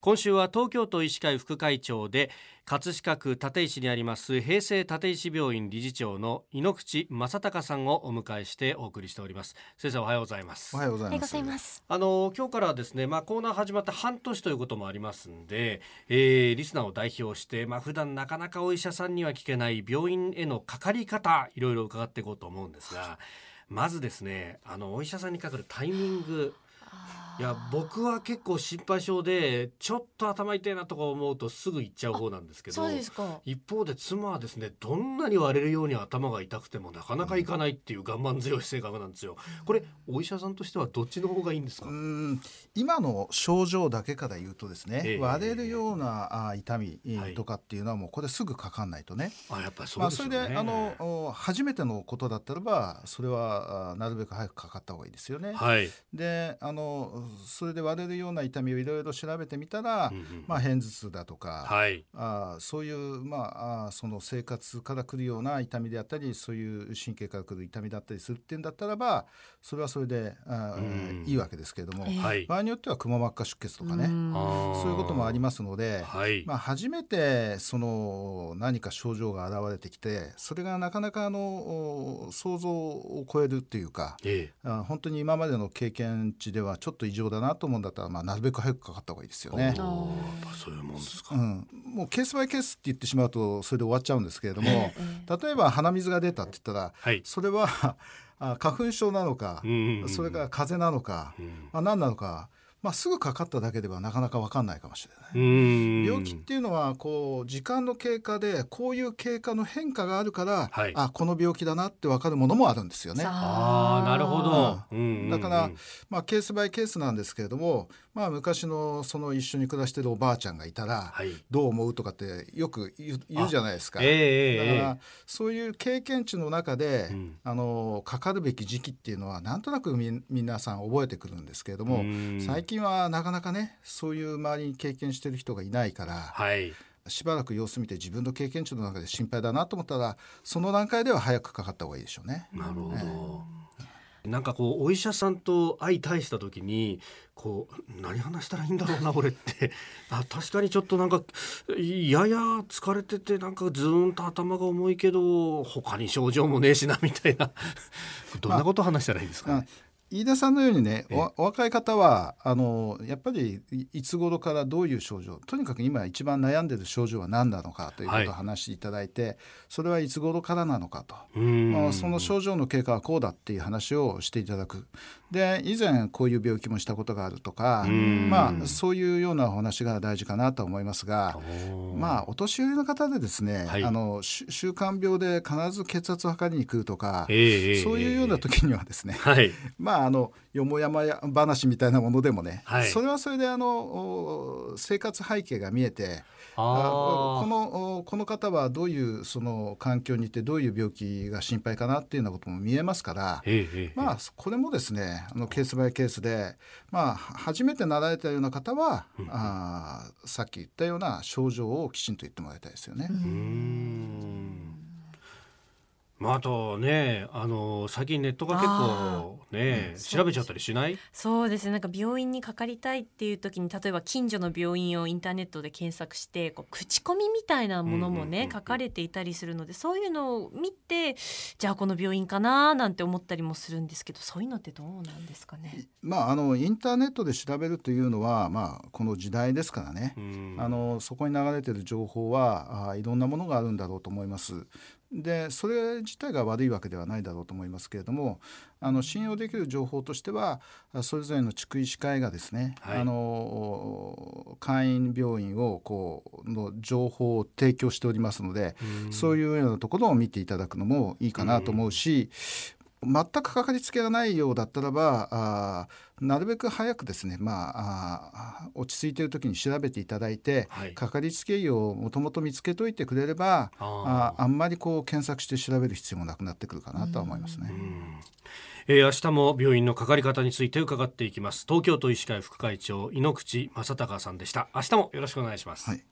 今週は東京都医師会副会長で葛飾区立石にあります平成立石病院理事長の井ノ口正隆さんをお迎えしてお送りしております。先生おはようございます。おはようございます。あの今日からですねまあコーナー始まって半年ということもありますんで、えー、リスナーを代表してまあ普段なかなかお医者さんには聞けない病院へのかかり方いろいろ伺っていこうと思うんですがまずですねあのお医者さんにかかるタイミングいや僕は結構心配性でちょっと頭痛いなとか思うとすぐ行っちゃう方なんですけど一方で妻はですねどんなに割れるように頭が痛くてもなかなかいかないっていう我慢強い性格なんですよ。これお医者さんとしてはどっちの方がいいんですか？今の症状だけから言うとですね、えー、割れるようなあ痛みとかっていうのはもうこれすぐかかんないとね。あやっぱりそうですね、まあ、それであの初めてのことだったらばそれはなるべく早くかかった方がいいですよね。はい、であのそれで割れるような痛みをいろいろ調べてみたら、うんうん、まあ、片頭痛だとか、はい、あそういう、まあ、その生活からくるような痛みであったりそういう神経からくる痛みだったりするっていうんだったらばそれはそれであ、うん、いいわけですけれども、えー、場合によってはくも膜下出血とかね。そういうこともありますので、はい、まあ、初めてその何か症状が現れてきてそれがなかなかあの想像を超えるっていうか、えー、本当に今までの経験値ではちょっと異常だなと思うんだったら、まあ、なるべく早くかかった方がいいですよね。そういうもんですか、うん、もうケースバイケースって言ってしまうとそれで終わっちゃうんですけれども、例えば鼻水が出たって言ったら、はい、それはあ花粉症なのか、うんうんうん、それから風邪なのか、うん、あ何なのかまあ、すぐかかっただけではなかなか分かんないかもしれない。病気っていうのはこう時間の経過でこういう経過の変化があるから、はい、あこの病気だなって分かるものもあるんですよね。あなるほど、うん、だから、まあ、ケースバイケースなんですけれども、まあ、昔のその一緒に暮らしてるおばあちゃんがいたら、はい、どう思うとかってよく言うじゃないですか。えー、だからそういう経験値の中で、うん、あのかかるべき時期っていうのはなんとなくみ皆さん覚えてくるんですけれども最近はなかなかねそういう周りに経験してる人がいないから、はい、しばらく様子見て自分の経験値の中で心配だなと思ったらその段階では早くかかった方がいいでしょうね。なるほど、えー、なんかこうお医者さんと相対した時にこう何話したらいいんだろうな俺って。あ確かにちょっとなんかやや疲れててなんかずーんと頭が重いけど他に症状もねえしなみたいな。どんなこと話したらいいですか、ね、飯田さんのようにねお若い方はあのやっぱりいつ頃からどういう症状とにかく今一番悩んでる症状は何なのかということを話していただいて、はい、それはいつ頃からなのかと、まあ、その症状の経過はこうだっていう話をしていただく。で以前こういう病気もしたことがあるとか、まあ、そういうようなお話が大事かなと思いますが、まあ、お年寄りの方でですね、はい、あの習慣病で必ず血圧を測りに来るとか、えー、そういうような時にはですね、はい、まああのよもやま話みたいなものでもね、はい、それはそれであの生活背景が見えてこのこの方はどういうその環境にいてどういう病気が心配かなっていうようなことも見えますから、まあ、これもですねあのケースバイケースで、まあ、初めてなられたような方は、うん、あさっき言ったような症状をきちんと言ってもらいたいですよね。まあ、あとね、あの最近ネットが結構ね、調べちゃったりしない？そうですね。なんか病院にかかりたいっていう時に例えば近所の病院をインターネットで検索してこう口コミみたいなものもね、書かれていたりするのでそういうのを見てじゃあこの病院かななんて思ったりもするんですけどそういうのってどうなんですかね？まあ、あのインターネットで調べるというのは、まあ、この時代ですからね、あのそこに流れてる情報はあいろんなものがあるんだろうと思います。でそれ自体が悪いわけではないだろうと思いますけれどもあの信用できる情報としてはそれぞれの地区医師会がですね、はい、あの会員病院をこうの情報を提供しておりますのでそういうようなところを見ていただくのもいいかなと思うし全くかかりつけがないようだったらばあなるべく早くですね、まあ、あ落ち着いている時に調べていただいて、はい、かかりつけ医をもともと見つけといてくれればああんまりこう検索して調べる必要もなくなってくるかなとは思いますね。えー、明日も病院のかかり方について伺っていきます。東京都医師会副会長井ノ口正孝さんでした。明日もよろしくお願いします、はい